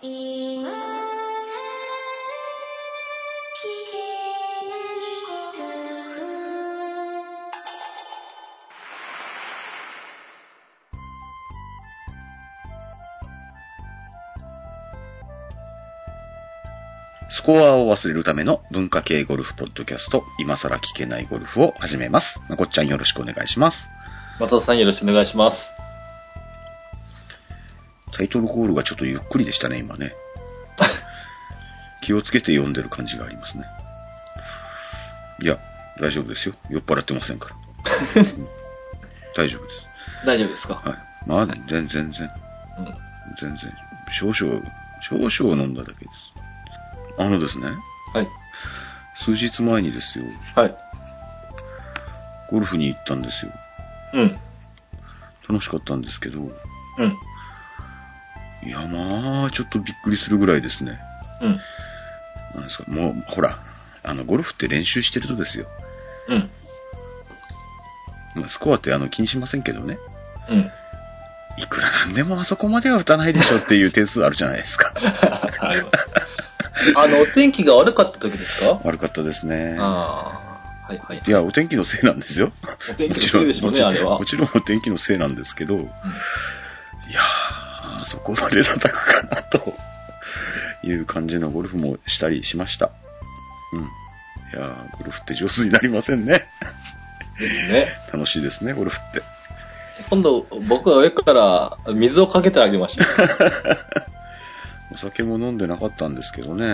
スコアを忘れるための文化系ゴルフポッドキャスト、今更聞けないゴルフを始めます。まこっちゃんよろしくお願いします。松尾さんよろしくお願いします。タイトルコールがちょっとゆっくりでしたね、今ね。気をつけて読んでる感じがありますね。いや、大丈夫ですよ。酔っ払ってませんから。う ん大丈夫です。大丈夫ですか？はい。まあ、全然、全然、うん。全然、少々、少々飲んだだけです。あのですね、はい。数日前にですよ、はい。ゴルフに行ったんですよ。うん。楽しかったんですけど、うん。いや、まあ、ちょっとびっくりするぐらいですね。うん。なんですか、もう、ほら、あの、ゴルフって練習してるとですよ。うん。まあスコアってあの気にしませんけどね。うん。いくらなんでもあそこまでは打たないでしょっていう点数あるじゃないですか。あの、お天気が悪かった時ですか？悪かったですね。ああ。はいはい。いや、お天気のせいなんですよ。お天気のせいでしょうね、あれはも。ちろんお天気のせいなんですけど、いやー、そこまで叩くかな、という感じのゴルフもしたりしました。うん。いやー、ゴルフって上手になりませんね。ね。楽しいですね、ゴルフって。今度、僕は上から水をかけてあげました。お酒も飲んでなかったんですけどね。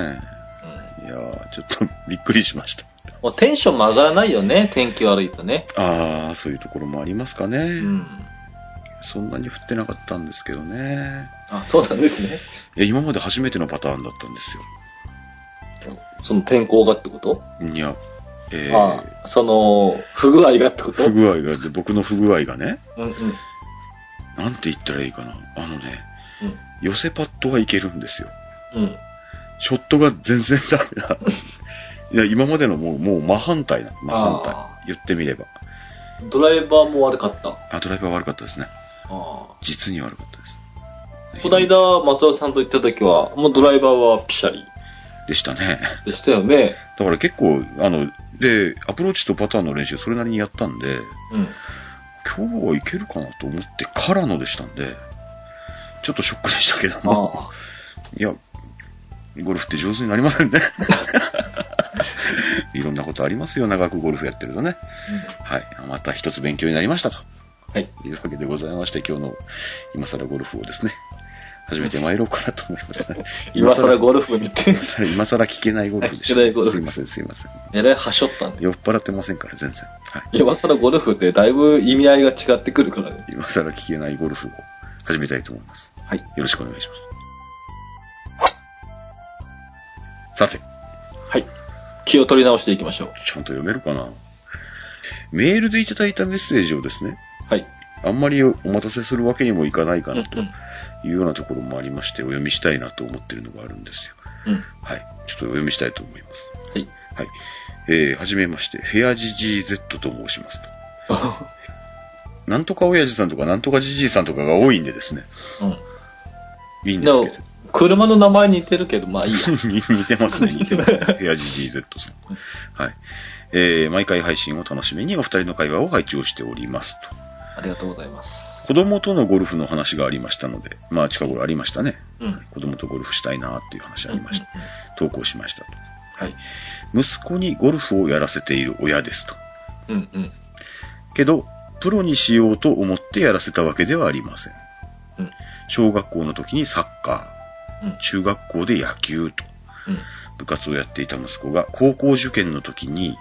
うん。いやー、ちょっとびっくりしました。もうテンションも上がらないよね、天気悪いとね。あー、そういうところもありますかね。うん。そんなに降ってなかったんですけどね。あ、そうなんですね。いや、今まで初めてのパターンだったんですその天候がってこと？よ。いや、えー、ああ、その、不具合がってこと？不具合が、で僕の不具合がね、うんうん。なんて言ったらいいかな。あのね、うん。寄せパッドはいけるんですよ。うん。ショットが全然ダメだ。いや、今までのもう、もう真反対な。真反対あ。言ってみれば。ドライバーも悪かった？ああ、ドライバー悪かったですね。あ。実に悪かったです。こないだ松尾さんと行った時は、もうドライバーはピシャリでしたね。でしたよね。だから結構、あの、で、アプローチとパターンの練習それなりにやったんで、うん。今日はいけるかなと思ってからのでしたんで、ちょっとショックでしたけどあも。いや、ゴルフって上手になりませんね。いろんなことありますよ、長くゴルフやってるとね。はい。また一つ勉強になりましたと。はい。いうわけでございまして、今日の今更ゴルフをですね、始めて参ろうかなと思います、ね。今更ゴルフに行って、今更今更聞けないゴルフでし聞けないすいません、すいません。えらいはしょったんで。酔っ払ってませんから、全然。はい。今更ゴルフってだいぶ意味合いが違ってくるからね。今更聞けないゴルフを始めたいと思います。はい。よろしくお願いします。さて、はい。気を取り直していきましょう。ちゃんと読めるかなメールでいただいたメッセージをですね、はい。あんまりお待たせするわけにもいかないか。なんというようなところもありまして、お読みしたいなと思ってるのがあるんですよ。うん。はい。ちょっとお読みしたいと思います。はい。はい。えー、はじめまして、フェアジジー Z と申しますと。なんとか親父さんとかなんとかじじいさんとかが多いんでですね。うん。いいんですけど。車の名前似てるけど、まあいいや。似てますね、似てますね。フェアジジー Z さん。はい。えー、毎回配信を楽しみにお二人の会話を拝聴しておりますと。ありがとうございます。子供とのゴルフの話がありましたので、まあ近頃ありましたね。うん。子供とゴルフしたいなっていう話ありました。投稿しましたと。はい。息子にゴルフをやらせている親ですと。うんうん。けど、プロにしようと思ってやらせたわけではありません。うん。小学校の時にサッカうんー、。中学校で野球と、うん。部活をやっていた息子が高校受験の時に、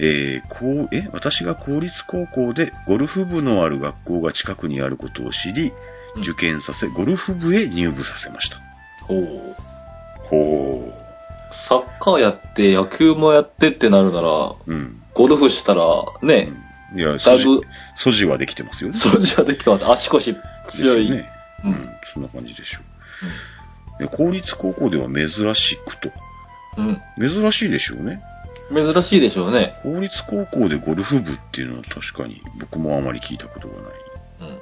えーこう、え、私が公立高校でゴルフ部のある学校が近くにあることを知り、うん受験させ、ゴルフ部へ入部させました。ほう。ほサッカーやって、野球もやってってなるなら、う。うん。ゴルフしたら、ね、いや、だ素地いぶ、素地はできてますよね。掃除はできてます。足腰強い。ね。ううんん、そんな感じでしょう。いや公立高校では珍しくと。うん。珍しいでしょうね。うん。珍しいでしょうね。公立高校でゴルフ部っていうのは確かに僕もあまり聞いたことがない。うん。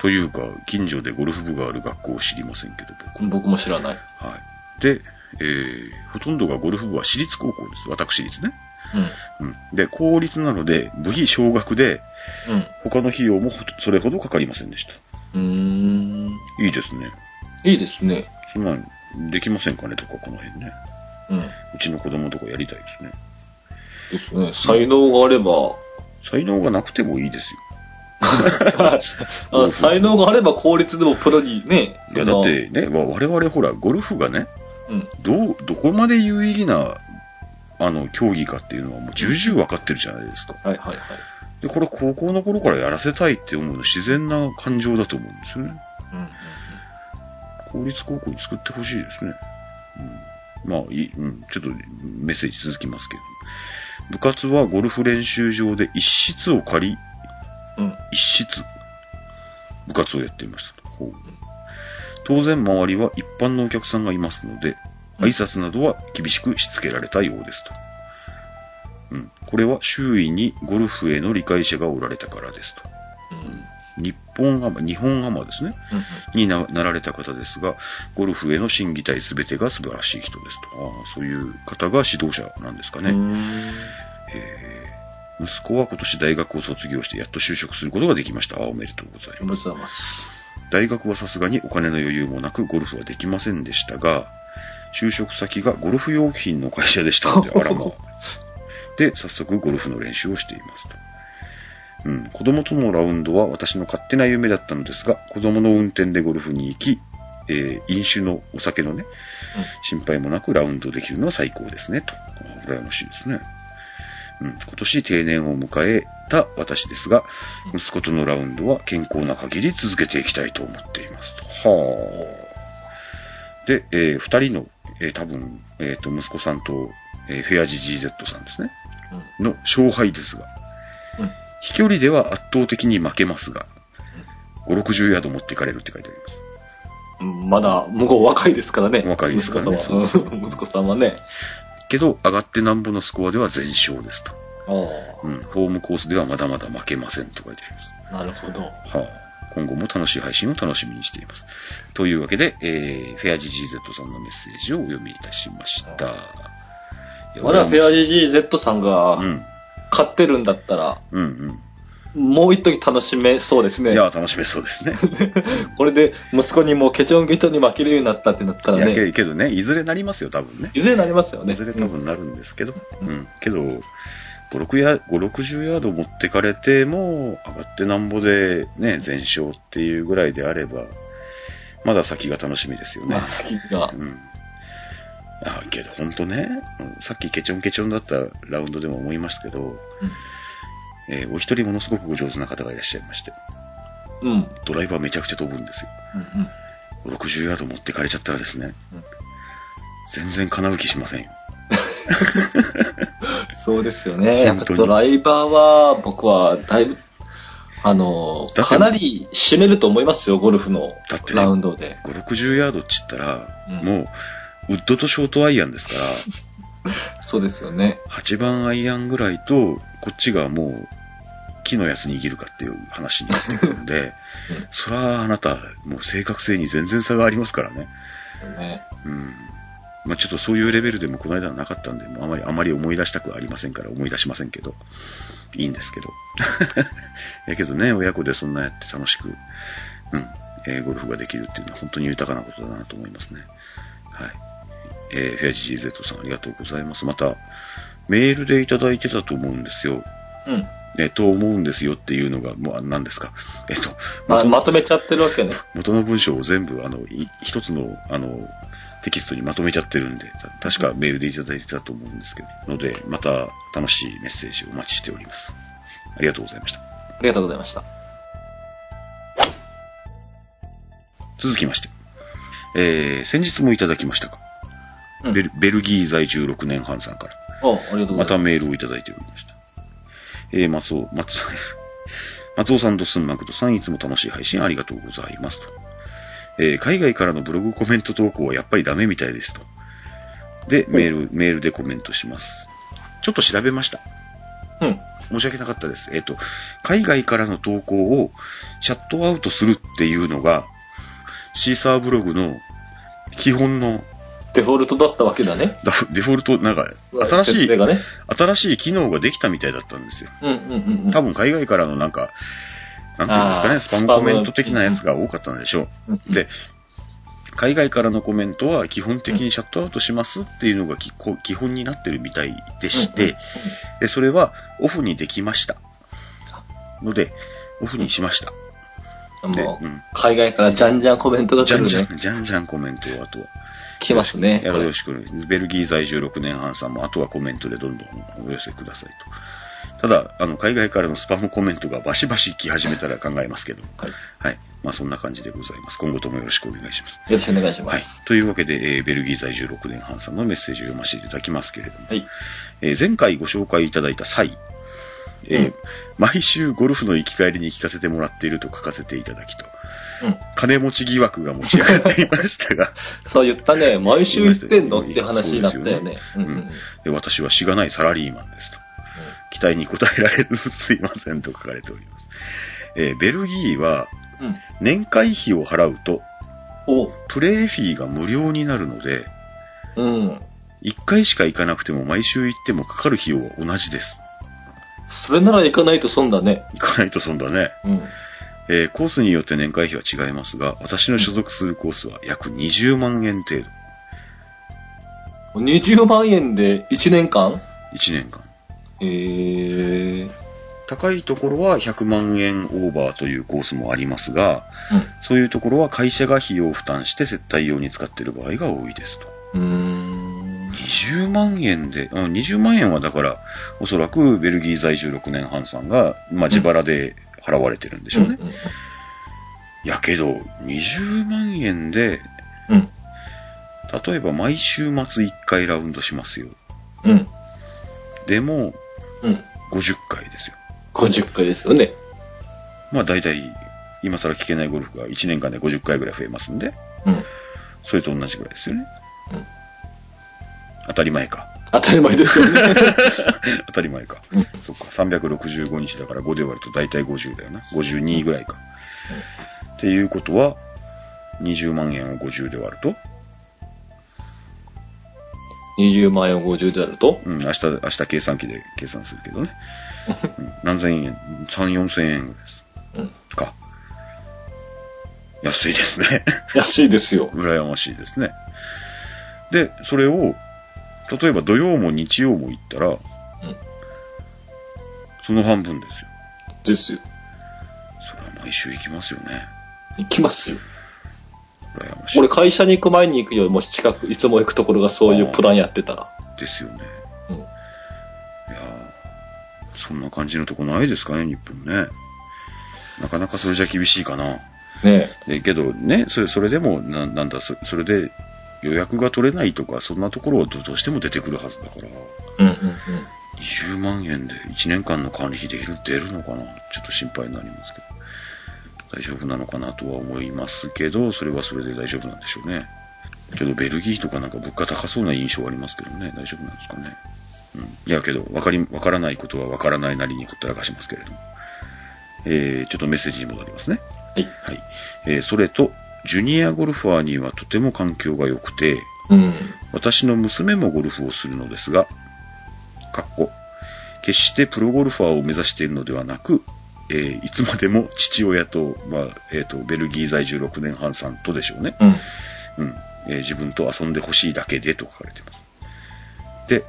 というか、近所でゴルフ部がある学校を知りませんけど、僕。僕も知らない。はい。で、えー、ほとんどがゴルフ部は私立高校です。私立ね。うん。で、公立なので、部費少額で、うん。他の費用もそれほどかかりませんでした。うん。いいですね。いいですね。そんなん、できませんかねとか、この辺ね。うん。うちの子供とかやりたいですね。ですね。才能があれば、才能がなくてもいいですよ。あ才能があれば公立でもプロにね。いや、だっ、てね、わ我々ほら、ゴルフがね、うん。どう、どこまで有意義な、あの、競技かっていうのはもう重々わかってるじゃないですか。はいはいはい。で、これ高校の頃からやらせたいって思うの自然な感情だと思うんですよね。うんうん公立高校に作ってほしいですね。うん、まあ、いい、うん、ちょっとメッセージ続きますけど。部活はゴルフ練習場で一室を借り、うん。うん。一室、部活をやっていましたと。ほう当然周りは一般のお客さんがいますので、挨拶などは厳しくしつけられたようですと。うん。これは周囲にゴルフへの理解者がおられたからですと。うん。日本アマ、日本アマですね。うん。にななられた方ですが、ゴルフへの審議体すべてが素晴らしい人ですと。そういう方が指導者なんですかね。息子は今年大学を卒業してやっと就職することができました。おめでとうございます。大学はさすがにお金の余裕もなくゴルフはできませんでしたが、就職先がゴルフ用品の会社でしたので、あらまあ。で、早速ゴルフの練習をしていますと。うん、子供とのラウンドは私の勝手な夢だったのですが、子供の運転でゴルフに行き、えー飲酒のお酒のね、心配もなくラウンドできるのは最高ですね、と。あ羨ましいですね。うん、今年定年を迎えた私ですが、息子とのラウンドは健康な限り続けていきたいと思っていますと。はあ。で、えー二人の、えー多分、えっ、と、息子さんと、えーフェアジ GZ さんですね。うん。の勝敗ですが、うん。飛距離では圧倒的に負けますが、5、60ヤード持っていかれるって書いてあります。うん。まだ、向こう若いですからね。若いですからね息子さんはうん息子さんはね。けど、上がってなんぼのスコアでは全勝ですと。あうん、ホームコースではまだまだ負けませんと書いてあります。あ。なるほど。はあ、今後も楽しい配信を楽しみにしています。というわけで、えー、フェアジ GZ さんのメッセージをお読みいたしました。まだフェア GGZ さんがうん、買ってるんだったら、うん、もう一時楽しめそうですね。うん。いや、楽しめそうですね。これで息子にもうケチョンケチョンに負けるようになったってなったらいやけどね、いずれなりますよ、多分ね。いずれなりますよね。いずれ多分なるんですけど。ううんん。けど、5、6ヤ5 60ヤード持ってかれても、上がってなんぼでね、全勝っていうぐらいであれば、まだ先が楽しみですよね。まあ、先がう。ん。あけど、ほんとね、うんさっきケチョンケチョンだったラウンドでも思いましたけど、えーお一人ものすごくお上手な方がいらっしゃいまして、うん。うん。ドライバーめちゃくちゃ飛ぶんですよ。うん。60ヤード持ってかれちゃったらですね、うん全然叶う気しませんよ。そうですよね。やっぱドライバーは、僕はだいぶ、あの、だってかなり占めると思いますよ、ゴルフのだってねラウンドで。5、60ヤードって言ったら、うんもう、ウッドとショートアイアンですから、そうですよね。8番アイアンぐらいと、こっちがもう、木のやつ握るかっていう話になってくるんで、そらあなた、もう正確性に全然差がありますからね。ねうん。まあちょっとそういうレベルでもこの間はなかったんで、もうあまり、あまり思い出したくはありませんから思い出しませんけど、いいんですけど。やけどね、親子でそんなやって楽しく、うん、えーゴルフができるっていうのは本当に豊かなことだなと思いますね。はい。えーフェアジ GZ さんありがとうございます。また、メールでいただいてたと思うんですよ。うん。えーと思うんですよっていうのが、もうあ何ですか？えっ、と、ま元まとめちゃってるわけね。元の文章を全部、あの、い一つの、あの、テキストにまとめちゃってるんで、た確かメールでいただいてたと思うんですけど、ので、また楽しいメッセージをお待ちしております。ありがとうございました。ありがとうございました。続きまして、えー、先日もいただきましたか、うんベルベルギー在住6年半さんから、おありがとうごまたざいます。メールをいただいておりました。えー、松尾、松、松尾さんとスンマクとさんいつも楽しい配信ありがとうございますと。えー海外からのブログコメント投稿はやっぱりダメみたいですと。で、メール、メールでコメントします。ちょっと調べました。うん。申し訳なかったです。えっ、と、海外からの投稿をシャットアウトするっていうのが、 Seesaa ブログの基本のデフォルトだったわけだね。ダ デフォルト、なんか、新しい、ね。新しい機能ができたみたいだったんですよ。うんうんうんうん。多分海外からのなんか、なんていうんですかね、スパムコメント的なやつが多かったんでしょうんう。で、海外からのコメントは基本的にシャットアウトしますっていうのが基本になってるみたいでして、で、それはオフにできました。ので、オフにしました。で、もう、うん。海外からじゃんじゃんコメントが来るね。じゃんじゃん、じゃんじゃんコメントをあとは。来ますね。よろしく。ベルギー在住6年半さんも、あとはコメントでどんどんお寄せくださいと。ただ、あの、海外からのスパムコメントがバシバシ来始めたら考えますけど。はい。はい。まあ、そんな感じでございます。今後ともよろしくお願いします。よろしくお願いしまはいす。。というわけで、えーベルギー在住6年半さんのメッセージを読ませていただきますけれども、はい。えー前回ご紹介いただいた際、えーうん毎週ゴルフの行き帰りに聞かせてもらっていると書かせていただきと、うん。金持ち疑惑が持ち上がっていましたが、そう言ったね。毎週言ってんのって話になったよね。そうですよねうんで私はしがないサラリーマンですと。期待に応えられずすいませんと書かれております。えーベルギーはうん。年会費を払うとおプレイフィーが無料になるので、うん。1回しか行かなくても毎週行ってもかかる費用は同じです。それなら行かないと損だね。行かないと損だね。うん。えーコースによって年会費は違いますが、私の所属するコースは約20万円程度。20万円で1年間？1年間。えー。高いところは100万円オーバーというコースもありますが、うん。そういうところは会社が費用を負担して接待用に使っている場合が多いですと。うーん。20万円で、うん20万円はだから、おそらくベルギー在住6年半さんが、まあ、自腹で払われてるんでしょうね。うんやけど、20万円で、うん。例えば毎週末1回ラウンドしますよ。うん。でも、うん。50回ですよ。50回ですよね。まあ大体、今更聞けないゴルフが1年間で50回ぐらい増えますんで、うん。それと同じぐらいですよね。うん当たり前か。当たり前ですよね。当たり前か。うんそっか、365日だから5で割ると大体50だよな。52ぐらいか。っていうことは、20万円を50で割ると、20万円を50であると？うん、明日、明日計算機で計算するけどね。うん何千円 ?3、4千円ぐらいです。うん。か。安いですね。安いですよ。羨ましいですね。で、それを、例えば土曜も日曜も行ったら、うん。その半分ですよ。ですよ。それは毎週行きますよね。行きますよ。羨ましい。俺会社に行く前に行くよりもし近く、いつも行くところがそういうプランやってたら。ですよね。うん。いやーそんな感じのとこないですかね、日本ね。なかなかそれじゃ厳しいかな。ねでけどね、それ、それでも、ななんだそ、それで予約が取れないとか、そんなところはどどうしても出てくるはずだから、うんうんうん。20万円で1年間の管理費出る、出るのかな？ちょっと心配になりますけど。大丈夫なのかなとは思いますけど、それはそれで大丈夫なんでしょうね。けど、ベルギーとかなんか物価高そうな印象ありますけどね、大丈夫なんですかね。うん。いやけど、わかり、わからないことはわからないなりにほったらかしますけれども。えー、ちょっとメッセージに戻りますね。はい。はい。えーそれと、ジュニアゴルファーにはとても環境が良くて、うん。私の娘もゴルフをするのですが、かっこ、決してプロゴルファーを目指しているのではなく、えーいつまでも父親と、まあ、えっ、と、ベルギー在住6年半さんとでしょうね。うん。うん。えー自分と遊んでほしいだけでと書かれています。で、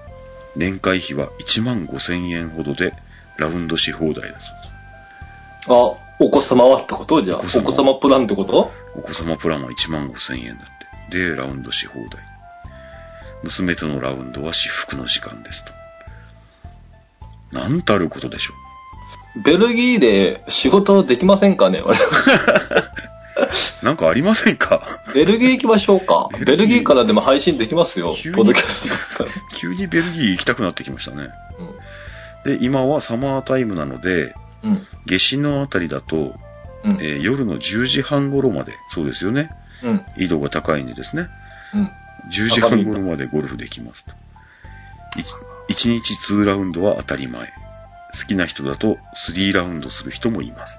年会費は1万5千円ほどでラウンドし放題だそうです。あ、お子様はってこと？じゃあ。おお子様プランってこと？お子様プランは1万5千円だって。で、ラウンドし放題。娘とのラウンドは至福の時間ですと。なんたることでしょベルギーで仕事できませんかね？なんかありませんか？ベルギー行きましょうか。ベルギーからでも配信できますよポッドキャスト。急にベルギー行きたくなってきましたね。で、今はサマータイムなので、うん。夏至のあたりだと、うん。えー夜の10時半頃まで、そうですよね。うん。緯度が高いんでですね。うん。10時半頃までゴルフできますと。1日2ラウンドは当たり前。好きな人だと3ラウンドする人もいます。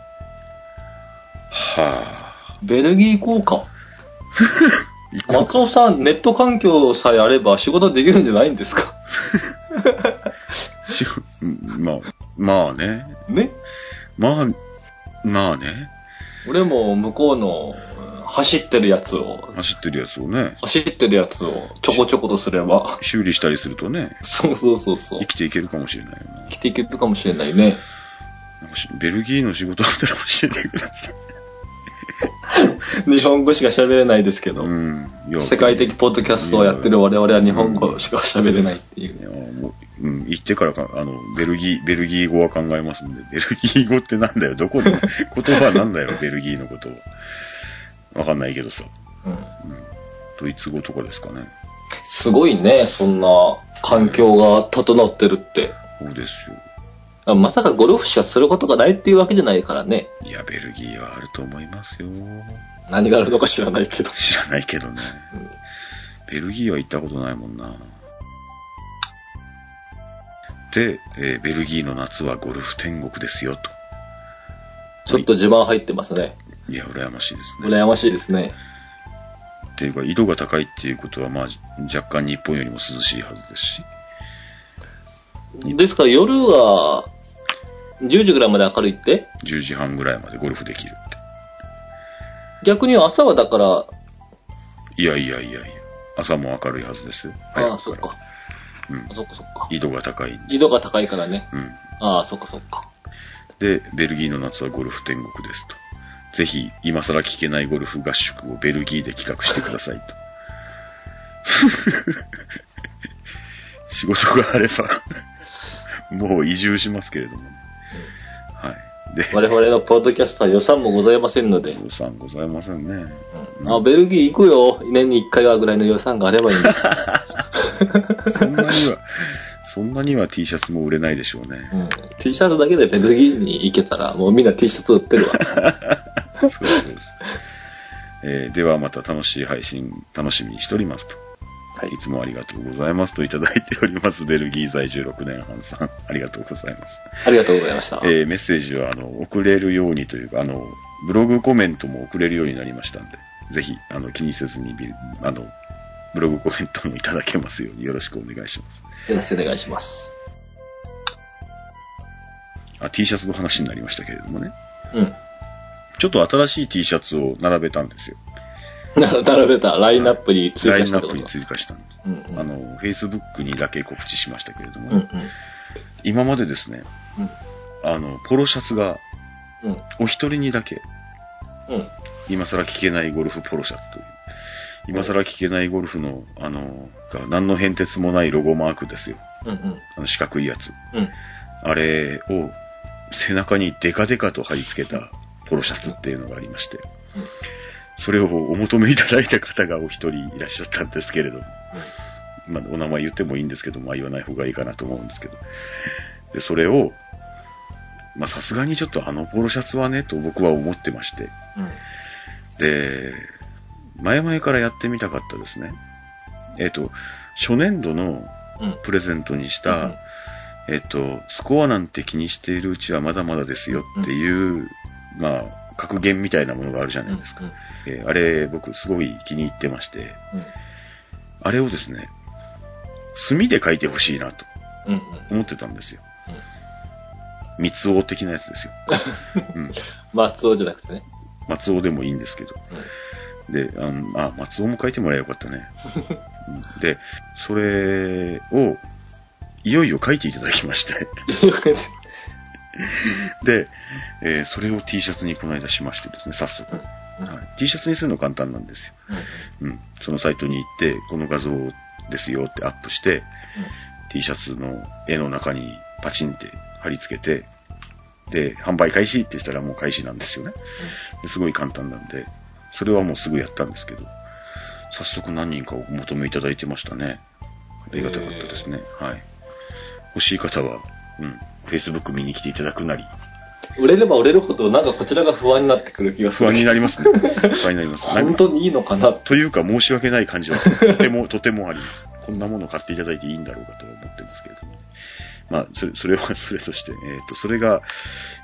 はぁ、ベルギー 行こうか。行こう松尾さん、ネット環境さえあれば仕事できるんじゃないんですか？まあ、まあね。ね？まあ、まあね。俺も向こうの走ってるやつを、走ってるやつをね、走ってるやつをちょこちょことすれば、修理したりするとね、そうそうそうそう生。きていけるかもしれないよな。生きていけるかもしれないね。なんかしベルギーの仕事あったら教えてくださ日本語しか喋れないですけい。ど、うん。世界的ポッドキャストをやってる我々は日本語しか喋れないってい。いうやもう、うん、行ってからか、あの、ベルギー、ベルギー語は考えますんで、ベルギー語ってなんだよ、どこの、言葉なんだよ、ベルギーのこと。わかんないけどさ。うんうん。ドイツ語とかですかね。すごいね、そんな環境が整ってるって。そうですよ。あまさかゴルフしかすることがないっていうわけじゃないからね。いや、ベルギーはあると思いますよ。何があるのか知らないけど。知らないけどね。うんベルギーは行ったことないもんな。で、えーベルギーの夏はゴルフ天国ですよ、と。ちょっと自慢入ってますね。いや、羨ましいですね。羨ましいですね。っていうか、緯度が高いっていうことは、まあ、若干日本よりも涼しいはずですし、ですから夜は、10時ぐらいまで明るいって？10時半ぐらいまでゴルフできるって。逆に朝はだから、いやいやいやいや、朝も明るいはずですよ。ああ、そっか。うん。そっかそっか。緯度が高いんで。緯度が高いからね。うん。ああ、そっかそっか。で、ベルギーの夏はゴルフ天国ですと。ぜひ、今更聞けないゴルフ合宿をベルギーで企画してくださいと。仕事があれば、もう移住しますけれどもね。はい。で、我々のポッドキャストは予算もございませんので。予算ございませんね。うんあ、ベルギー行くよ。年に1回はぐらいの予算があればいいんです。そんなには、そんなには T シャツも売れないでしょうね。うん T シャツだけでベルギーに行けたら、もうみんな T シャツ売ってるわ。そうです。えーではまた楽しい配信楽しみにしておりますと。はいいつもありがとうございますといただいております。ベルギー在住6年半さん。ありがとうございます。ありがとうございました。えーメッセージは、あの、送れるようにというか、あの、ブログコメントも送れるようになりましたんで、ぜひ、あの、気にせずにビ、あの、ブログコメントもいただけますようによろしくお願いします。よろしくお願いします。あ、T シャツの話になりましたけれどもね。うん。ちょっと新しい T シャツを並べたんですよ。な並べたラインナップに追ライン加したってこと？ナップに追加したんです。うんうんあの、Facebook にだけ告知しましたけれども、うんうん。今までですね、あの、ポロシャツがうん。お一人にだけ、うん。今更聞けないゴルフポロシャツという、今更聞けないゴルフの、あの、が何の変哲もないロゴマークですよ。うん。うん。あの四角いやつ。うん。あれを背中にデカデカと貼り付けたポロシャツっていうのがありまして、それをお求めいただいた方がお一人いらっしゃったんですけれども、まあ、お名前言ってもいいんですけど、まあ言わない方がいいかなと思うんですけど。で、それを、まあさすがにちょっとあのポロシャツはね、と僕は思ってまして。で、前々からやってみたかったですね。えっ、と、初年度のうん。プレゼントにした、うんえっ、と、スコアなんて気にしているうちはまだまだですよっていう、まあ、格言みたいなものがあるじゃないですか。えーあれ、僕すごい気に入ってまして、うん。あれをですね、墨で書いてほしいなとうん。うん。思ってたんですよ。三つ王的なやつですよ。うん。松尾じゃなくてね。松尾でもいいんですけど。で、あの、あ、松尾も書いてもらえばよかったね。うんで、それを、いよいよ書いていただきまして。で、えーそれを T シャツにこの間しましてですね、早速。はい T シャツにするの簡単なんですよ。うん。そのサイトに行って、この画像ですよってアップして、T シャツの絵の中にパチンって貼り付けて、で、販売開始ってしたらもう開始なんですよね。ですごい簡単なんで、それはもうすぐやったんですけど、早速何人かお求めいただいてましたね。ありがたかったですね。はい。欲しい方は、うん、Facebook 見に来ていただくなり、売れれば売れるほど、なんかこちらが不安になってくる気がする。不安になりますね。不安になります。本当にいいのかな？というか申し訳ない感じはとても、とてもあります。こんなものを買っていただいていいんだろうかとは思ってますけれども。まあ、それ、それはそれとして、えっ、と、それが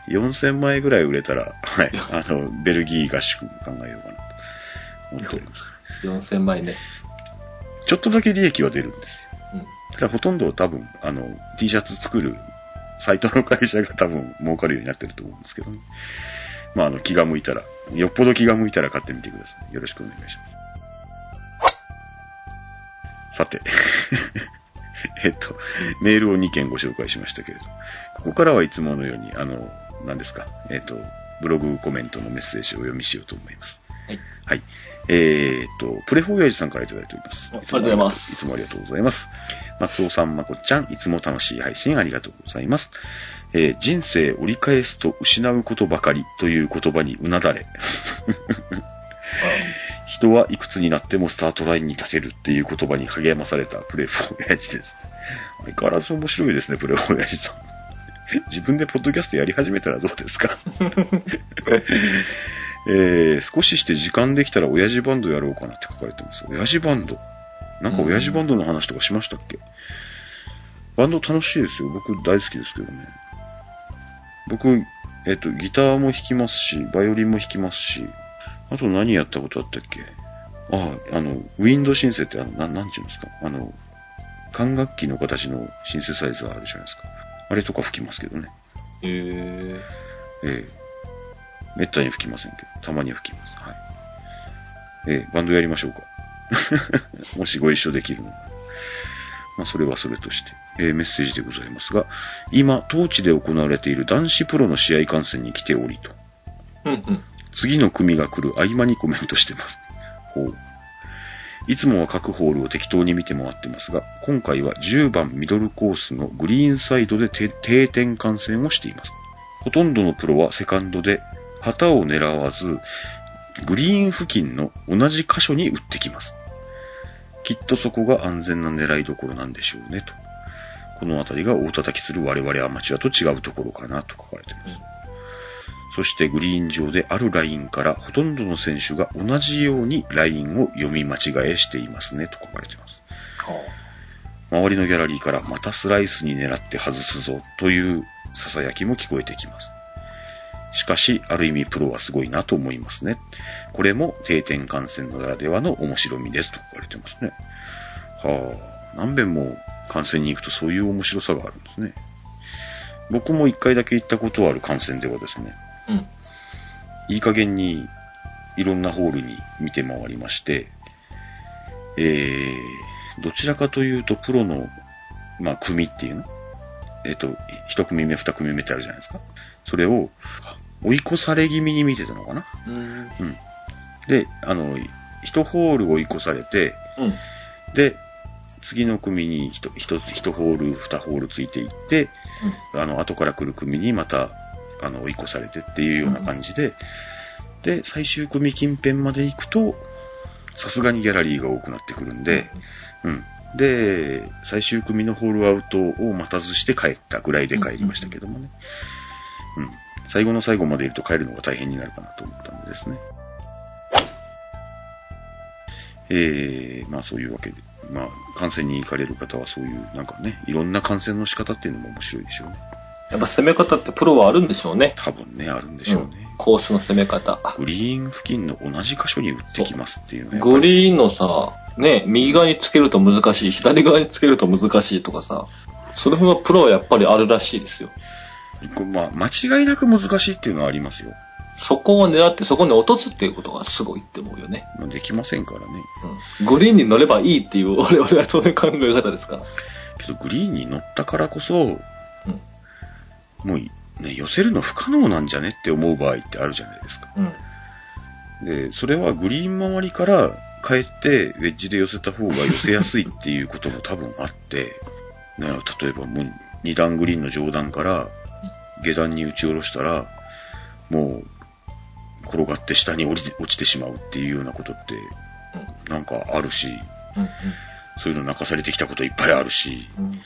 4000枚ぐらい売れたら、はい、あの、ベルギー合宿考えようかなと思っております。4000枚ね。ちょっとだけ利益は出るんですよ。うん。だからほとんど多分、あの、T シャツ作るサイトの会社が多分儲かるようになってると思うんですけどね。まあ、あの、気が向いたら、よっぽど気が向いたら買ってみてください。よろしくお願いします。さて、えっと、メールを2件ご紹介しましたけれど、ここからはいつものように、あの、何ですか、えっと、ブログコメントのメッセージをお読みしようと思います。はい。はい。えーっと、プレフォーヤージさんからいただいております。あありがとうございますいつもありがとうございます。松尾さん、まこっちゃん、いつも楽しい配信ありがとうございます。えー人生折り返すと失うことばかりという言葉にうなだれ。人はいくつになってもスタートラインに立てるっていう言葉に励まされたプレフォーヤージです。相変わらず面白いですね、プレフォーヤージさん。自分でポッドキャストやり始めたらどうですか？えー、少しして時間できたら親父バンドやろうかなって書かれてます。親父バンドなんか親父バンドの話とかしましたっけ、バンド楽しいですよ。僕大好きですけどね。僕、えっ、と、ギターも弾きますし、バイオリンも弾きますし、あと何やったことあったっけ？ああ、あの、ウィンドシンセってあの、ななんちゅうんですか？あの、管楽器の形のシンセサイザーあるじゃないですか。あれとか吹きますけどね。へえ。ええめったに吹きませんけど、たまに吹きます。はい。ええバンドやりましょうか。もしご一緒できるのまあ、それはそれとして、えーメッセージでございますが、今、当地で行われている男子プロの試合観戦に来ておりと、うんうん。次の組が来る合間にコメントしてます。ほう。いつもは各ホールを適当に見て回ってますが、今回は10番ミドルコースのグリーンサイドでて定点観戦をしています。ほとんどのプロはセカンドで、旗を狙わず、グリーン付近の同じ箇所に打ってきます。きっとそこが安全な狙いどころなんでしょうね、と。このあたりが大叩きする我々アマチュアと違うところかな、と書かれています。そしてグリーン上であるラインからほとんどの選手が同じようにラインを読み間違えしていますねと書かれています。周りのギャラリーからまたスライスに狙って外すぞという囁きも聞こえてきます。しかし、ある意味プロはすごいなと思いますね。これも定点観戦ならではの面白みですと書かれてますね。はあ、何遍も観戦に行くとそういう面白さがあるんですね。僕も一回だけ行ったことある観戦ではですね、うん。いい加減にいろんなホールに見て回りまして、えー、どちらかというとプロの、まあ、組っていうの？えっ、と、一組目、二組目ってあるじゃないですか。それを追い越され気味に見てたのかな？うん。うん。で、あの、一ホール追い越されて、うん。で、次の組に一一一ホール、二ホールついていって、あの、後から来る組にまた、あの、追い越されてっていうような感じで、で、最終組近辺まで行くと、さすがにギャラリーが多くなってくるんで、うん。で、最終組のホールアウトを待たずして帰ったぐらいで帰りましたけどもね。うん。最後の最後までいると帰るのが大変になるかなと思ったんでですね。えー、まあそういうわけで、まあ観戦に行かれる方はそういう、なんかね、いろんな観戦の仕方っていうのも面白いでしょうね。やっぱ攻め方ってプロはあるんでしょうね。多分ね、あるんでしょうね。うんコースの攻め方。グリーン付近の同じ箇所に打ってきますっていうのはやっぱグリーンのさ、ね、右側につけると難しい、左側につけると難しいとかさ、その辺はプロはやっぱりあるらしいですよ。こうまあ、間違いなく難しいっていうのはありますよ。そこを狙ってそこに落とすっていうことがすごいって思うよね。まあ、できませんからね。うん。グリーンに乗ればいいっていう 我々はそういう考え方ですから。けど、グリーンに乗ったからこそ、うん。もう、ね、寄せるの不可能なんじゃねって思う場合ってあるじゃないですか。うん。で、それはグリーン周りから帰ってウェッジで寄せた方が寄せやすいっていうことも多分あって、ね、例えばもう2段グリーンの上段から下段に打ち下ろしたら、もう転がって下に降りて落ちてしまうっていうようなことってなんかあるし、うん。そういうの泣かされてきたこといっぱいあるし、うん。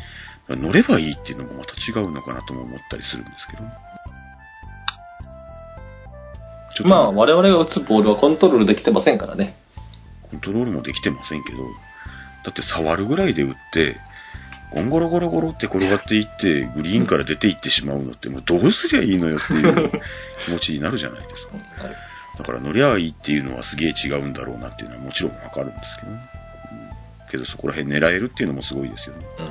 うん。乗ればいいっていうのもまた違うのかなとも思ったりするんですけどね。ちょっとまあ、我々が打つボールはコントロールできてませんからね。コントロールもできてませんけど、だって触るぐらいで打って、ゴンゴロゴロゴロって転がっていって、グリーンから出ていってしまうのって、もうどうすりゃいいのよっていう 気持ちになるじゃないですか。だから乗りゃいいっていうのはすげえ違うんだろうなっていうのはもちろんわかるんですけどね。うんけどそこら辺狙えるっていうのもすごいですよね。うん。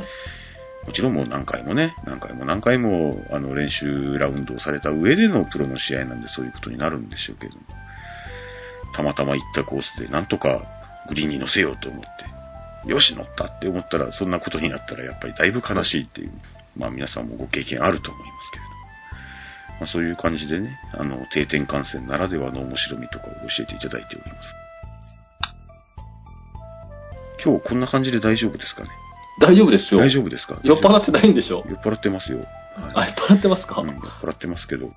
もちろんもう何回もね、何回も何回もあの練習ラウンドをされた上でのプロの試合なんでそういうことになるんでしょうけども、たまたま行ったコースでなんとかグリーンに乗せようと思って、よし乗ったって思ったらそんなことになったらやっぱりだいぶ悲しいっていう、まあ皆さんもご経験あると思いますけれど。まあそういう感じでね、あの定点観戦ならではの面白みとかを教えていただいております。今日こんな感じで大丈夫ですかね？大丈夫ですよ。大丈夫ですか？酔っ払ってないんでしょ？酔っ払ってますよ。あ、酔っ払ってますか、うん、酔っ払ってますけど。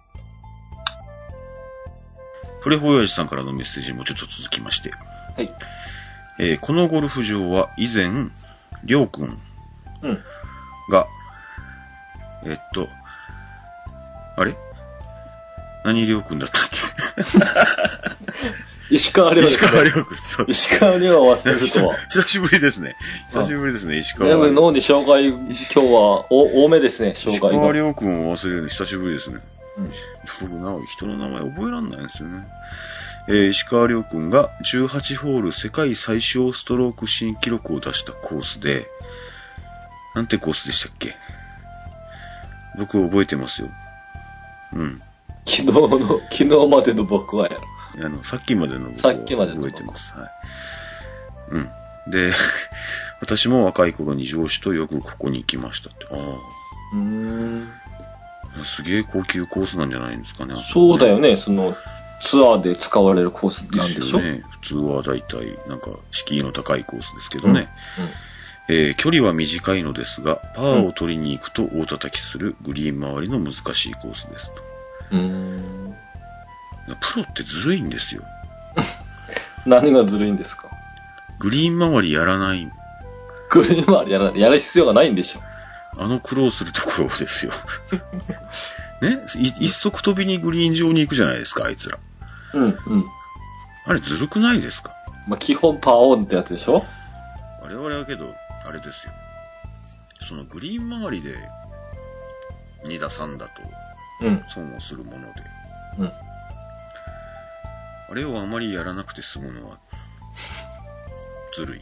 プレフォーヤージさんからのメッセージもちょっと続きまして。はい。えーこのゴルフ場は以前、りょうくんうん。が、えっと、あれ？何りょうくんだったっ 石川け遼石川りょうくん、そう。石川遼を忘れるとは。久しぶりですね。久しぶりですね、石川。でも脳に障害、今日はお多めですね、障石川害が。りょうくんを忘れるの久しぶりですね。うん僕な、人の名前覚えらんないんですよね。えー石川遼君が18ホール世界最小ストローク新記録を出したコースで、なんてコースでしたっけ？僕覚えてますよ。うん。昨日の、昨日までの僕はやろ。あの、さっきまでの僕さっきまでの覚えてます。はい。うん。で、私も若い頃に上司とよくここに行きましたって。あうーん。あ。すげえ高級コースなんじゃないんですかね。そうだよね、その、ツアーで使われるコースなんでしょですよね。普通はだいたい、なんか、敷居の高いコースですけどね。えー距離は短いのですが、パーを取りに行くと大叩きするグリーン周りの難しいコースですうん。うーん。と。プロってずるいんですよ。何がずるいんですか？グリーン周りやらない、グリーン周りやらやる必要がないんでしょ。あの苦労するところですよ。ね？い一足飛びにグリーン上に行くじゃないですか、あいつら。うん、うん。あれずるくないですか？まあ、基本パーオンってやつでしょ？我々はけど、あれですよ。そのグリーン周りで2打3打とうん、損をするもので、うん。あれをあまりやらなくて済むのは、ずるい。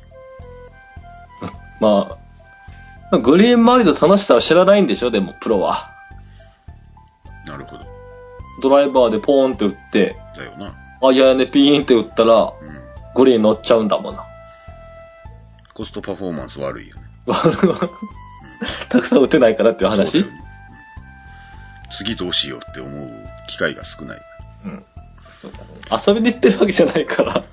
まあ、グリーン周りの楽しさは知らないんでしょ？でも、プロは。ドライバーでポーンって打って、だよな。あ、いやね、ピーンって打ったら、うん。グリーン乗っちゃうんだもんな。コストパフォーマンス悪いよね。たくさん打てないからっていう話？ねうん次どうしようって思う機会が少ない。うん。そうだね。遊びに行ってるわけじゃないから。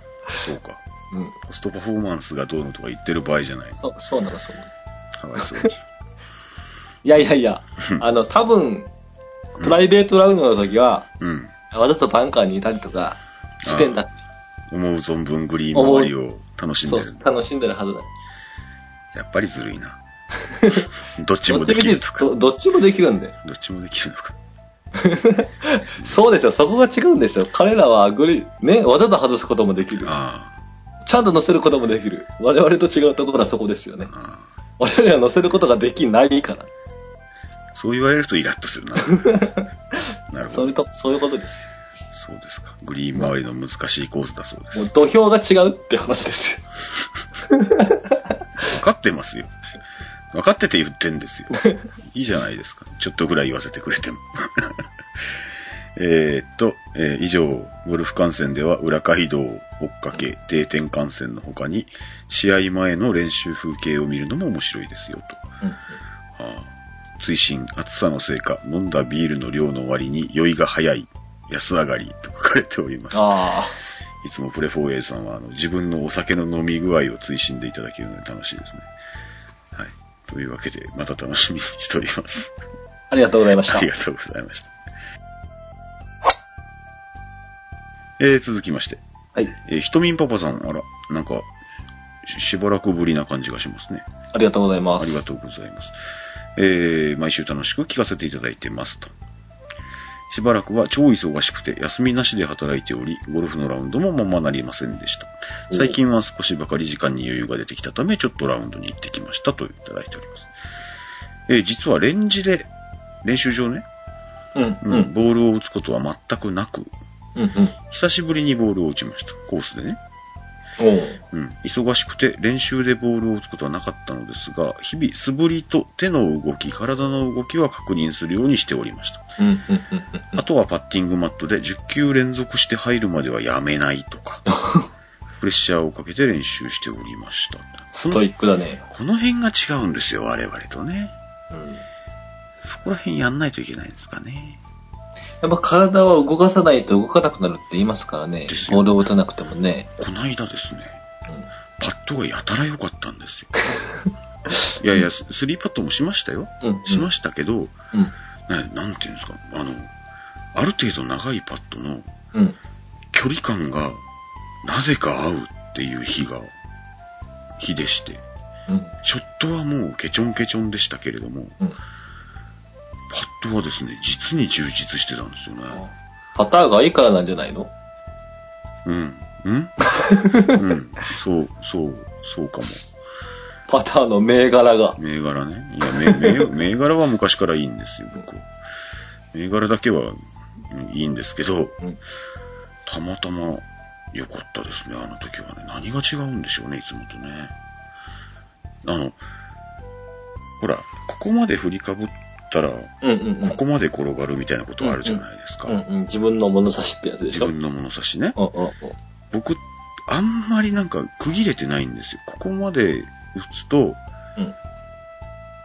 そうか。うん。コストパフォーマンスがどうのとか言ってる場合じゃない。そう、そうなの、そうなの。かわいそうに。いやいやいや、あの、多分、プライベートラウンドの時は、うん。わざとバンカーにいたりとかしてんだ。思う存分グリーン周りを楽しんそうでる。、楽しんでるはずだ。やっぱりずるいな。どっちもできるとか。どどっちもできるんで。どっちもできるのか。そうですよ、そこが違うんですよ。彼らはグリね、わざと外すこともできる。あちゃんと乗せることもできる。我々と違うところはそこですよね。我々は乗せることができないから。そう言われるとイラッとするな。なるほどそういう。と、そういうことですそうですか。グリーン周りの難しいコースだそうですよ。。もう土俵が違うって話ですよ。分かってますよ。分かってて言ってんですよ。いいじゃないですか。ちょっとぐらい言わせてくれても。えーっと、えー以上、ゴルフ観戦では裏街道を追っかけ、定点観戦の他に、試合前の練習風景を見るのも面白いですよ、と。ああ追伸、暑さのせいか、飲んだビールの量の割に酔いが早い、安上がりと書かれております。あいつもプレフォーエイさんはあの自分のお酒の飲み具合を追伸でいただけるので楽しいですね。はい。というわけで、また楽しみにしております。あ。ありがとうございましたあり。がとうございました。えー、続きまして、はい。えーひとみんパパさん、あら、なんか、ししばらくぶりな感じがしますね。ありがとうございます。ありがとうございます。えー、毎週楽しく聞かせていただいてますと。しばらくは超忙しくて休みなしで働いており、ゴルフのラウンドもままなりませんでした。最近は少しばかり時間に余裕が出てきたため、ちょっとラウンドに行ってきましたといただいております。えー実はレンジで、練習場ね、うん、ううんん、ボールを打つことは全くなく、うん、うん。久しぶりにボールを打ちました。コースでね。おううん。忙しくて練習でボールを打つことはなかったのですが、日々素振りと手の動き、体の動きは確認するようにしておりました。あとはパッティングマットで10球連続して入るまではやめないとか、プレッシャーをかけて練習しておりました。ストイックだね。この辺が違うんですよ、我々とね。うん。そこら辺やんないといけないんですかね。やっぱ体は動かさないと動かなくなるって言いますからねボールを打たなくてもね。こないだですね、うんパットがやたら良かったんですよ。いやいや、ススリーパットもしましたよ。うんしましたけど、ね、うん。なんていうんですか、あの、ある程度長いパットのうん。距離感がなぜか合うっていう日が、日でして、うん。ショットはもうケチョンケチョンでしたけれども、うん。パットはですね、実に充実してたんですよね。パターがいいからなんじゃないの？うん。うん？うん。そう、そう、そうかも。パターの銘柄が。銘柄ね。いや、銘柄は昔からいいんですよ、僕。銘柄だけはうんいいんですけど、うん。たまたま良かったですね、あの時はね。何が違うんでしょうね、いつもとね。あの、ほら、ここまで振りかぶったら、うんうんうん。ここまで転がるみたいなことあるじゃないですか。うんうん。自分の物差しってやつでしょ？自分の物差しね。うんうんうん。僕、あんまりなんか区切れてないんですよ。ここまで打つと、うん。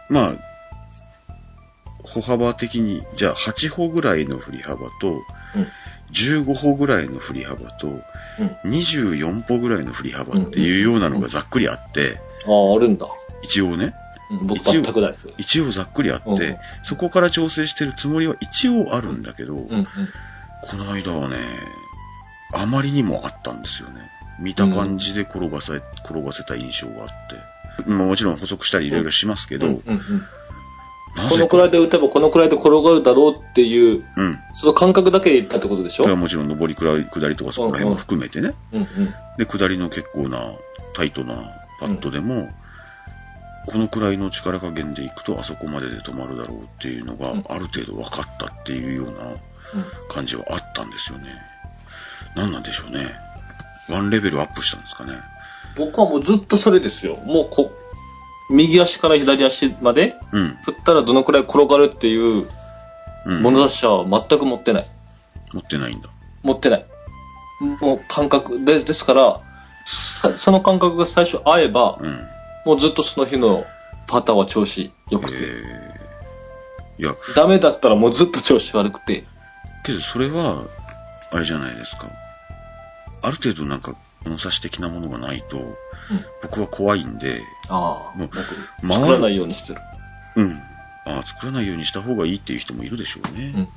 まあ、歩幅的に、じゃあ8歩ぐらいの振り幅と、うん。15歩ぐらいの振り幅と、うん。24歩ぐらいの振り幅っていうようなのがざっくりあって、ああ、あるんだ。一応ね、うん、僕全くないです。一応ざっくりあって、うんそこから調整してるつもりは一応あるんだけど、うんうん。この間はね、あまりにもあったんですよね。見た感じで転がせ、転がせた印象があって。まあもちろん補足したりいろいろしますけど、うんうんうん。このくらいで打てばこのくらいで転がるだろうっていう、うん。その感覚だけで言ったってことでしょ？それはもちろん上り下り下りとかそこら辺も含めてね。うんうん。で、下りの結構なタイトなパットでも、このくらいの力加減でいくとあそこまでで止まるだろうっていうのがうんある程度分かったっていうようなうん感じはあったんですよね。何なんでしょうね。ワンレベルアップしたんですかね。僕はもうずっとそれですよ。もうこ、右足から左足までうん。振ったらどのくらい転がるっていううん。物差しは全く持ってない。持ってないんだ。持ってない。もう感覚で、ですから、さその感覚が最初合えば、うん。もうずっとその日のパターは調子良くて、えーいや、ダメだったらもうずっと調子悪くて、けどそれは、あれじゃないですか。ある程度なんか、物差し的なものがないと、うん、僕は怖いんで、ああ、もう作らないようにしてる。うん。ああ、作らないようにした方がいいっていう人もいるでしょうね。うんうん、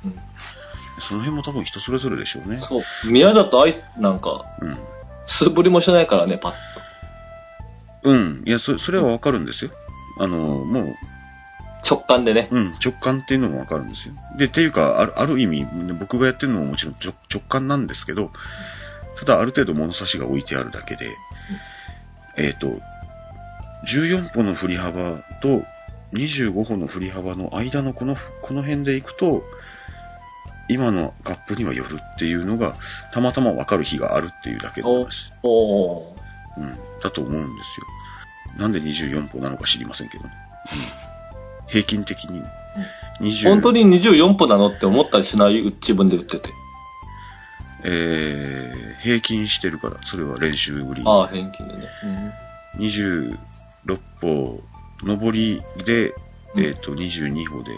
その辺も多分人それぞれでしょうね。そう。宮だとアイスなんか、うん。素振りもしないからね、パッうん。いや、そそれはわかるんですよ。あの、もう、と。直感でね。うん、直感っていうのもわかるんですよ。で、っていうか、あるある意味、僕がやってるのももちろん直直感なんですけど、ただある程度物差しが置いてあるだけで、えっ、と、14歩の振り幅と25歩の振り幅の間のこの、この辺で行くと、今のカップにはよるっていうのが、たまたまわかる日があるっていうだけの話。おーうん、だと思うんですよ。なんで24歩なのか知りませんけどね。うん、平均的に、20本当に24歩なのって思ったりしない？自分で打ってて。えー、平均してるから、それは練習ぶり。ああ、平均でね。26歩、上りで、うんえっ、と、22歩で、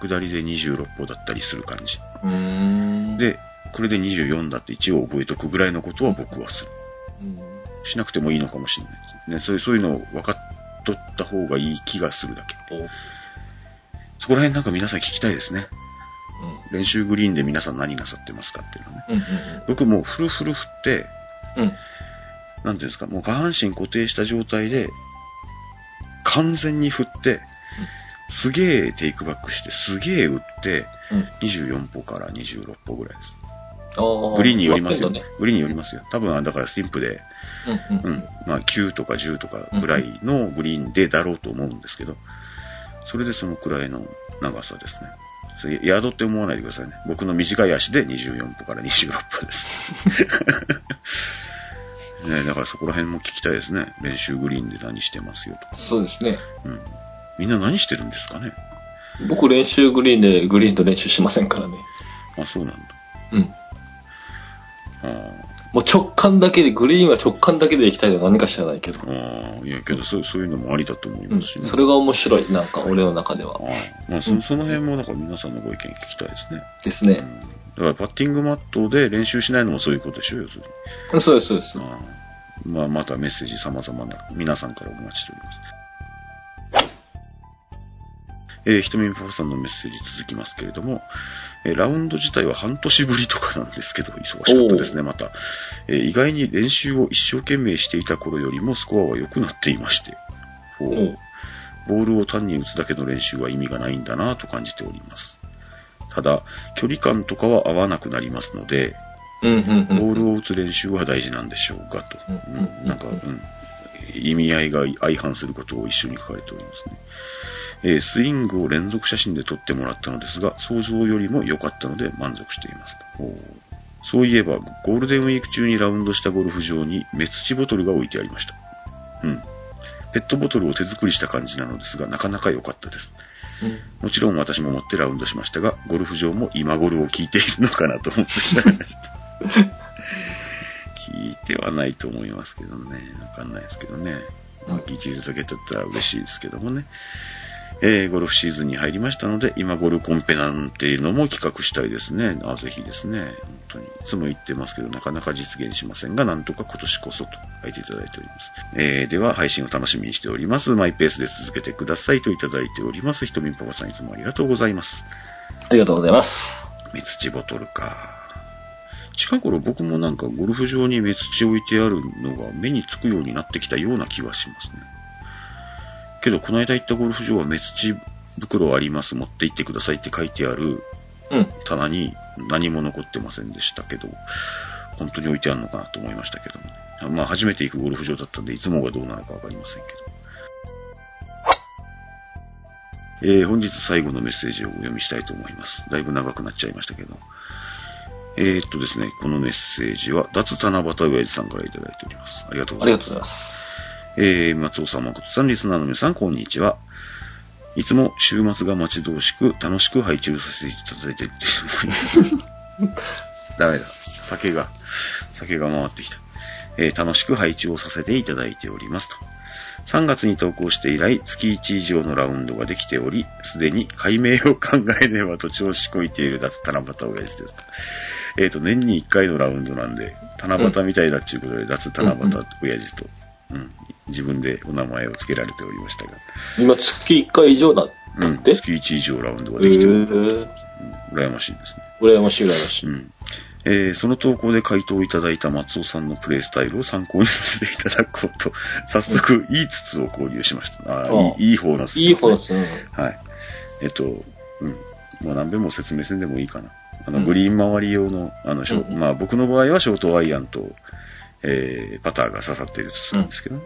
下りで26歩だったりする感じ。うん。うーん。で、これで24だって一応覚えとくぐらいのことは僕はする。うん、しなくてもいいのかもしれないですね。そういうそういうのを分かっとった方がいい気がするだけ。そこら辺なんか皆さん聞きたいですね。練習グリーンで皆さん何なさってますかっていうのね。うん。うん。僕もうフルフル振って、うん。なんていうんですか、もう下半身固定した状態で、完全に振って、すげえテイクバックして、すげえ打って、うん。24歩から26歩ぐらいです。ああ。グリーンによりますよねね。。グリーンによりますよ。多分、だからスティンプで、うんうん。うん、まあ9とか10とかぐらいのグリーンでだろうと思うんですけど、それでそのくらいの長さですね。それヤードって思わないでくださいね。僕の短い足で24歩から26歩です。ねだからそこら辺も聞きたいですね。練習グリーンで何してますよとか。そうですね。うん。みんな何してるんですかね？僕練習グリーンでグリーンと練習しませんからね。あ、そうなんだ。うん。あもう直感だけで、グリーンは直感だけで行きたいのは何か知らないけど。ーあー、いやけどそうそういうのもありだと思いうんますしね。それが面白い、なんか俺の中では。あーまあそ、うんその辺もだから皆さんのご意見聞きたいですね。ですね。うんだからパッティングマットで練習しないのもそういうことでしょ、要するに。そうです、そうです。あーまあ、またメッセージ様々な皆さんからお待ちしております。えー、ひとみパパさんのメッセージ続きますけれども、えーラウンド自体は半年ぶりとかなんですけど、忙しかったですね、また。えー意外に練習を一生懸命していた頃よりもスコアは良くなっていまして、ボールを単に打つだけの練習は意味がないんだなと感じております。ただ、距離感とかは合わなくなりますので。ボールを打つ練習は大事なんでしょうかと。うんうんなんか、うん。意味合いが相反することを一緒に書かれておりますね。えースイングを連続写真で撮ってもらったのですが、想像よりも良かったので満足していますそういえば、ゴールデンウィーク中にラウンドしたゴルフ場にメツチボトルが置いてありました。うん。ペットボトルを手作りした感じなのですが、なかなか良かったです。うんもちろん私も持ってラウンドしましたが、ゴルフ場も今頃を聞いているのかなと思ってしまいました。聞いてはないと思いますけどね。わかんないですけどね。まあ、聞いていただけたら嬉しいですけどもね。えー、ゴルフシーズンに入りましたので、今ゴルコンペなんていうのも企画したいですね。あ、ぜひですね。本当に。いつも言ってますけど、なかなか実現しませんが、なんとか今年こそと書いていただいております。えー、では、配信を楽しみにしております。マイペースで続けてくださいといただいております。ひとみんパパさんいつもありがとうございます。ありがとうございます。メツチボトルか。近頃僕もなんかゴルフ場にメツチ置いてあるのが目につくようになってきたような気はしますね。けど、この間行ったゴルフ場はメツチ袋あります、持って行ってくださいって書いてあるうん。棚に何も残ってませんでしたけど、本当に置いてあるのかなと思いましたけども、まあ初めて行くゴルフ場だったんで、いつもがどうなのかわかりませんけど。えー本日最後のメッセージをお読みしたいと思います。だいぶ長くなっちゃいましたけど。えー、っとですね、このメッセージは、脱七夕親父さんからいただいております。ありがとうごありざいます。がとうございます。えー、松尾さん、誠さん、リスナーの皆さん、こんにちは。いつも週末が待ち遠しく、楽しく配置をさせていただいて、ダメだ。酒が、酒が回ってきた。えー楽しく配置をさせていただいておりますと。3月に投稿して以来、月1以上のラウンドができており、すでに解明を考えねばと調子こいている脱七夕親父ですと。えっ、と、年に1回のラウンドなんで、七夕みたいだっていうことで、脱七夕親父と、うん、自分でお名前を付けられておりましたが、今月1回以上だっうん、たって、月1以上ラウンドがえできており、ー、うん羨ましいですね。羨ましい羨ましい。うん。えーその投稿で回答いただいた松尾さんのプレイスタイルを参考にさせていただこうと、早速、いい筒を購入しました。ああーいい、いい方の筒、いい方ですね。はい。えっと、うん。まあ何べも説明せんでもいいかな。あの、うん。グリーン周り用の、あの、うんうん。まあ僕の場合はショートアイアンと、えー、パターが刺さっている筒なんですけど、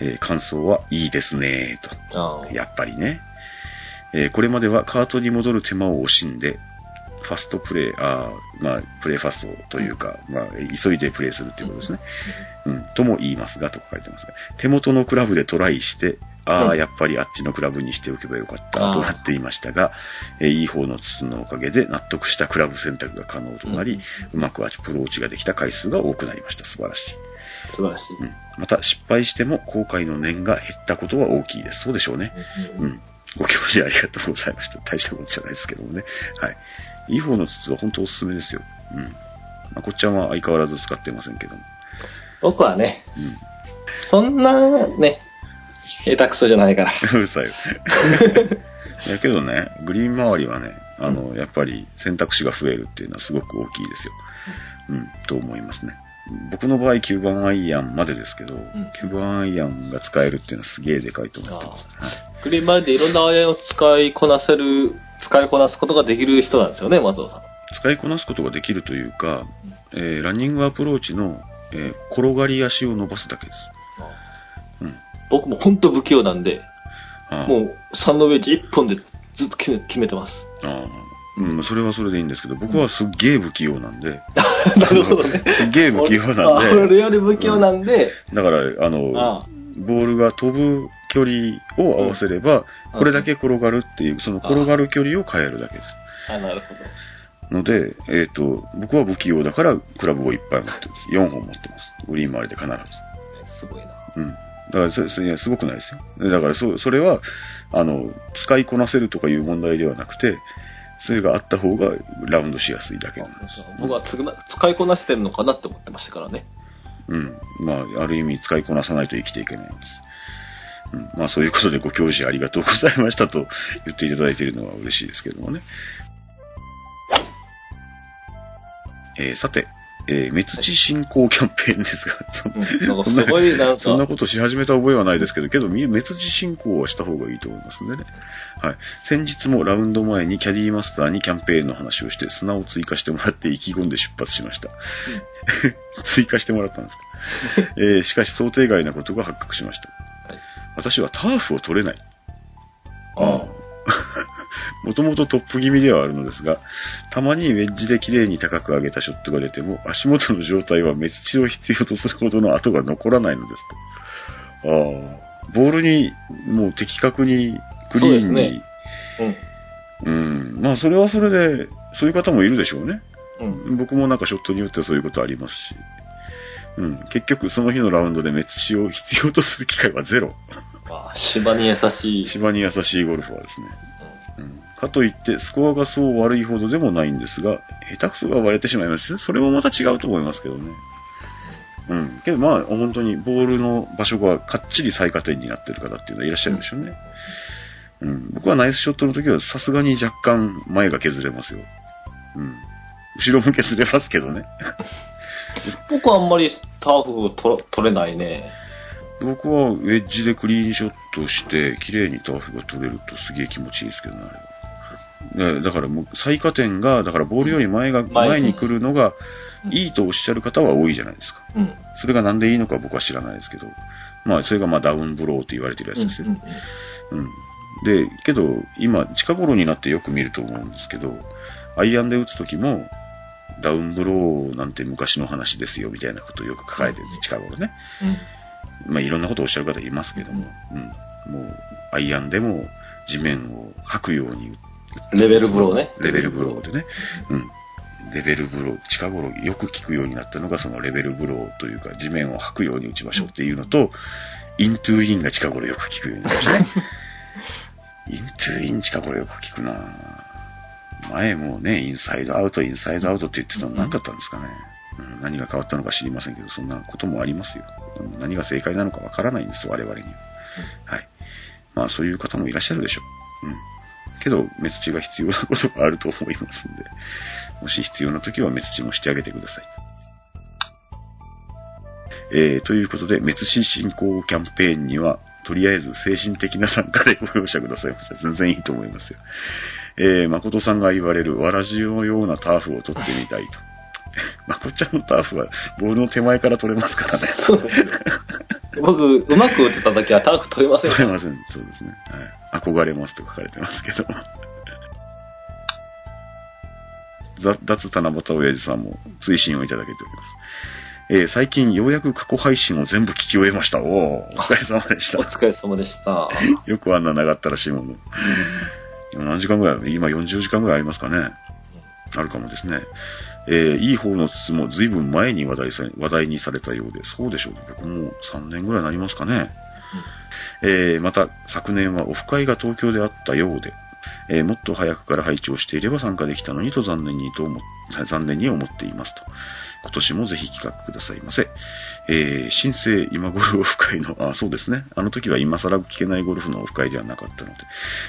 えー感想はいいですねと。やっぱりね。えーこれまではカートに戻る手間を惜しんで、ファストプレイ、あーまあ、プレイファストというか、まあ、急いでプレイするっていうことですね。うん、とも言いますが、と書いてますが、手元のクラブでトライして、ああ、うんやっぱりあっちのクラブにしておけばよかったとなっていましたが、えーいい方の筒のおかげで納得したクラブ選択が可能となり、うまくアプローチができた回数が多くなりました。素晴らしい。素晴らしい。うん、また、失敗しても後悔の念が減ったことは大きいです。そうでしょうね。うんうん。ご教示ありがとうございました。大したことじゃないですけどもね。はい。いい方の筒は本当おすすめですよ。うん。まあ、こっちゃんは相変わらず使ってませんけども。僕はね、うん。そんな、ね、下手くそじゃないから。うるさいよ。いやけどね、グリーン周りはね、あの、やっぱり選択肢が増えるっていうのはすごく大きいですよ。うん、と思いますね。僕の場合9番アイアンまでですけど、9番アイアンが使えるっていうのはすげえでかいと思ってます。はいグリーンでいろんな IA を使いこなせる、使いこなすことができる人なんですよね、松尾さん。使いこなすことができるというか、えーランニングアプローチの、えー転がり足を伸ばすだけです。うん。僕も本当不器用なんで、もう3のウェッジ1本でずっと決め決めてます。ああうん、それはそれでいいんですけど、僕はすっげえ不器用なんで、なるほどね。すっげえ不器用あなん俺で、より不器用なんで、だから、あの、あボールが飛ぶ距離を合わせれば、うんこれだけ転がるっていう、その転がる距離を変えるだけです。あ、なるほど。ので、えっ、と、僕は不器用だから、クラブをいっぱい持ってます。4本持ってます。グリーン周りで必ず。すごいな。うん。だからそ、そいやすごくないですよ。だから、そ、それは、あの、使いこなせるとかいう問題ではなくて、それがあった方がラウンドしやすいだけなんです。僕はつぐな使いこなしてるのかなって思ってましたからね。うん。まあ、ある意味使いこなさないと生きていけないんです。うん。まあ、そういうことでご教示ありがとうございましたと言っていただいているのは嬉しいですけどもね。えーさて、えー滅地振興キャンペーンですが、そうんなんかすごいなんかそんなことし始めた覚えはないですけど、けど、み滅地振興はした方がいいと思いますんでね。はい。先日もラウンド前にキャディーマスターにキャンペーンの話をして、砂を追加してもらって意気込んで出発しました。追加してもらったんですか？えーしかし想定外なことが発覚しました。はい。私はターフを取れない。あ もともとトップ気味ではあるのですが、たまにウェッジで綺麗に高く上げたショットが出ても、足元の状態は滅地を必要とするほどの跡が残らないのですと。ああ、ボールにもう的確にクリーンに、ねうん。うん、まあそれはそれで、そういう方もいるでしょうね。うん。僕もなんかショットによってはそういうことありますし。うん、結局その日のラウンドで滅地を必要とする機会はゼロ。まあ、芝に優しい。芝に優しいゴルファーですね。うんかといって、スコアがそう悪いほどでもないんですが、下手くそが割れてしまいます。それもまた違うと思いますけどね。うん。けどまあ、本当にボールの場所がかっちり最下点になってる方っていうのはいらっしゃるでしょうね。うん。僕はナイスショットの時はさすがに若干前が削れますよ。うん。後ろも削れますけどね。僕はあんまりターフ取れないね。僕はウェッジでクリーンショットして、綺麗にターフが取れるとすげえ気持ちいいですけどね、あれは。ねだからもう最下点が、だからボールより前が、前前に来るのがうんいいとおっしゃる方は多いじゃないですか。うん。それがなんでいいのか僕は知らないですけど。まあ、それがまあダウンブローと言われてるやつですよね。うん。で、けど、今、近頃になってよく見ると思うんですけど、アイアンで打つときも、ダウンブローなんて昔の話ですよ、みたいなことをよく書かれてるんです、近頃ね。うん。まあ、いろんなことをおっしゃる方いますけども、うん。もう、アイアンでも地面を吐くようにレベルブローね。レベルブローでね。うん。レベルブロー、近頃よく聞くようになったのが、そのレベルブローというか、地面を掃くように打ちましょうっていうのと、 in to in が近頃よく聞くようになりましたね。in to in 近頃よく聞くな前もね、インサイドアウト、インサイドアウトって言ってたの何だったんですかね。うん、何が変わったのか知りませんけど、そんなこともありますよ。うん何が正解なのかわからないんです、我々には。はい。まあ、そういう方もいらっしゃるでしょう。うん。けど、滅地が必要なことがあると思いますんで、もし必要な時は滅地もしてあげてください。えー、ということで、滅死振興キャンペーンには、とりあえず精神的な参加でご容赦くださいませ。全然いいと思いますよ。えー、誠さんが言われる、わらじのようなターフを取ってみたいと。まこちゃんのターフは、ボールの手前から取れますからね。そうですね。僕、うまく打てた時はターフ取れません取れません。そうですね。はい。憧れますと書かれてますけど。ざ脱七夕親父さんも追伸をいただけております。えー最近ようやく過去配信を全部聞き終えました。おーお疲れ様でしおた。疲れ様でした。よくあんな長ったらしいもの。今何時間ぐらい今40時間ぐらいありますかね。あるかもですね。えーいい方の筒も随分前に話題さ話題にされたようで、そうでしょうね。僕も3年ぐらいになりますかね。えーまた、昨年はオフ会が東京であったようで、えーもっと早くから配置をしていれば参加できたのにと残念にと思残念に思っていますと。今年もぜひ企画くださいませ。えー新生今頃オフ会の、あ、そうですね。あの時は今更聞けないゴルフのオフ会ではなかったので、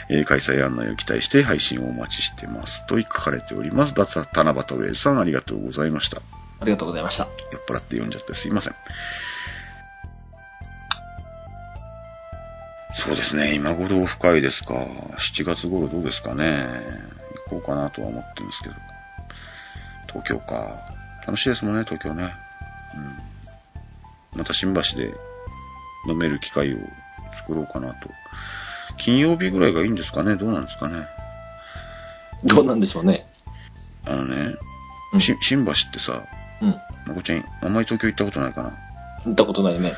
えー開催案内を期待して配信をお待ちしてます。と書かれております。脱七夕ウェイさんありがとうございました。ありがとうございました。酔っ払って読んじゃってすいません。そうですね、今頃オフ会ですか。7月頃どうですかね。行こうかなとは思ってるんですけど。東京か。楽しいですもんね、東京ね。うん。また新橋で飲める機会を作ろうかなと。金曜日ぐらいがいいんですかね？どうなんですかね？どうなんでしょうね。あのね、うんし新橋ってさ、うん。まこちゃん、あんまり東京行ったことないかな？行ったことないね。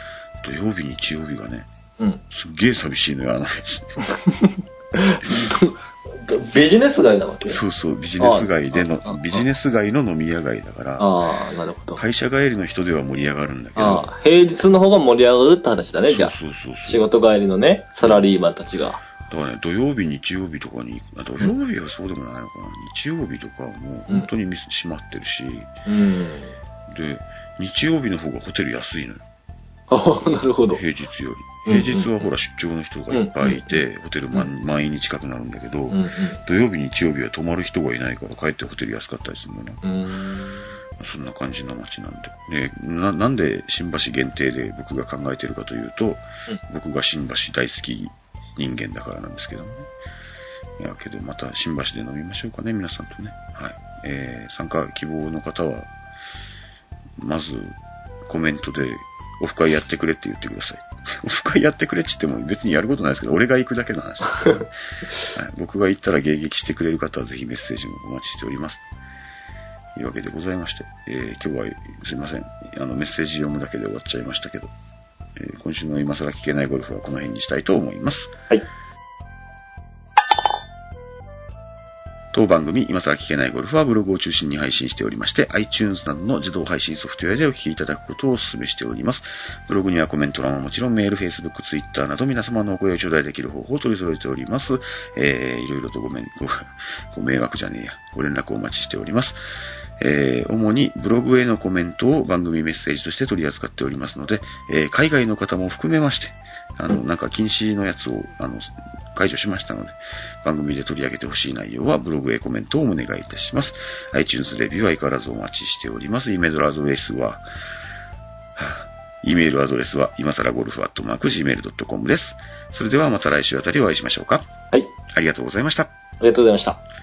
土曜日、日曜日がね、うん。すっげえ寂しいのよ、あの ビジネス街なわけ？そうそう、ビジネス街での、ビジネス街の飲み屋街だから、ああ、なるほど。会社帰りの人では盛り上がるんだけど、平日の方が盛り上がるって話だね、じゃあ。そうそうそう仕事帰りのね、サラリーマンたちが。だからね、土曜日、日曜日とかに、あ土曜日はそうでもないのかな、日曜日とかはもう本当に店閉まってるし、うん。で、日曜日の方がホテル安いのよ。ああ、なるほど。平日より。うん平日はほら出張の人がいっぱいいて、ホテル満満員に近くなるんだけど、うん土曜日、日曜日は泊まる人がいないから帰ってホテル安かったりするのな。うん。うん。そんな感じの街なんで。ね、ななんで新橋限定で僕が考えてるかというと、僕が新橋大好き人間だからなんですけどもね。いやけど、また新橋で飲みましょうかね、皆さんとね。はい。えー、参加希望の方は、まず、コメントで、オフ会やってくれって言ってください。オフ会やってくれって言っても別にやることないですけど、俺が行くだけの話ですけどね、はい、僕が行ったら迎撃してくれる方はぜひメッセージもお待ちしております。というわけでございまして、えー今日はすいません。あの、メッセージ読むだけで終わっちゃいましたけど、えー今週の今更聞けないゴルフはこの辺にしたいと思います。はい。当番組、今更聞けないゴルフはブログを中心に配信しておりまして、iTunes などの自動配信ソフトウェアでお聞きいただくことをお勧めしております。ブログにはコメント欄はもちろんメール、Facebook、Twitter など皆様のお声を頂戴できる方法を取り揃えております。えー、いろいろとごめん、ご、ご迷惑じゃねえや。ご連絡をお待ちしております。えー主にブログへのコメントを番組メッセージとして取り扱っておりますので、えー海外の方も含めまして、あの、なんか禁止のやつを、あの、解除しましたので、番組で取り上げてほしい内容はブログへコメントをお願いいたします。iTunes レビューは相変わらずお待ちしております。イメールアドレスは、はあイメールアドレスは、今更ゴルフアットマーク Gmail.com です。それではまた来週あたりお会いしましょうか。はい。ありがとうございました。ありがとうございました。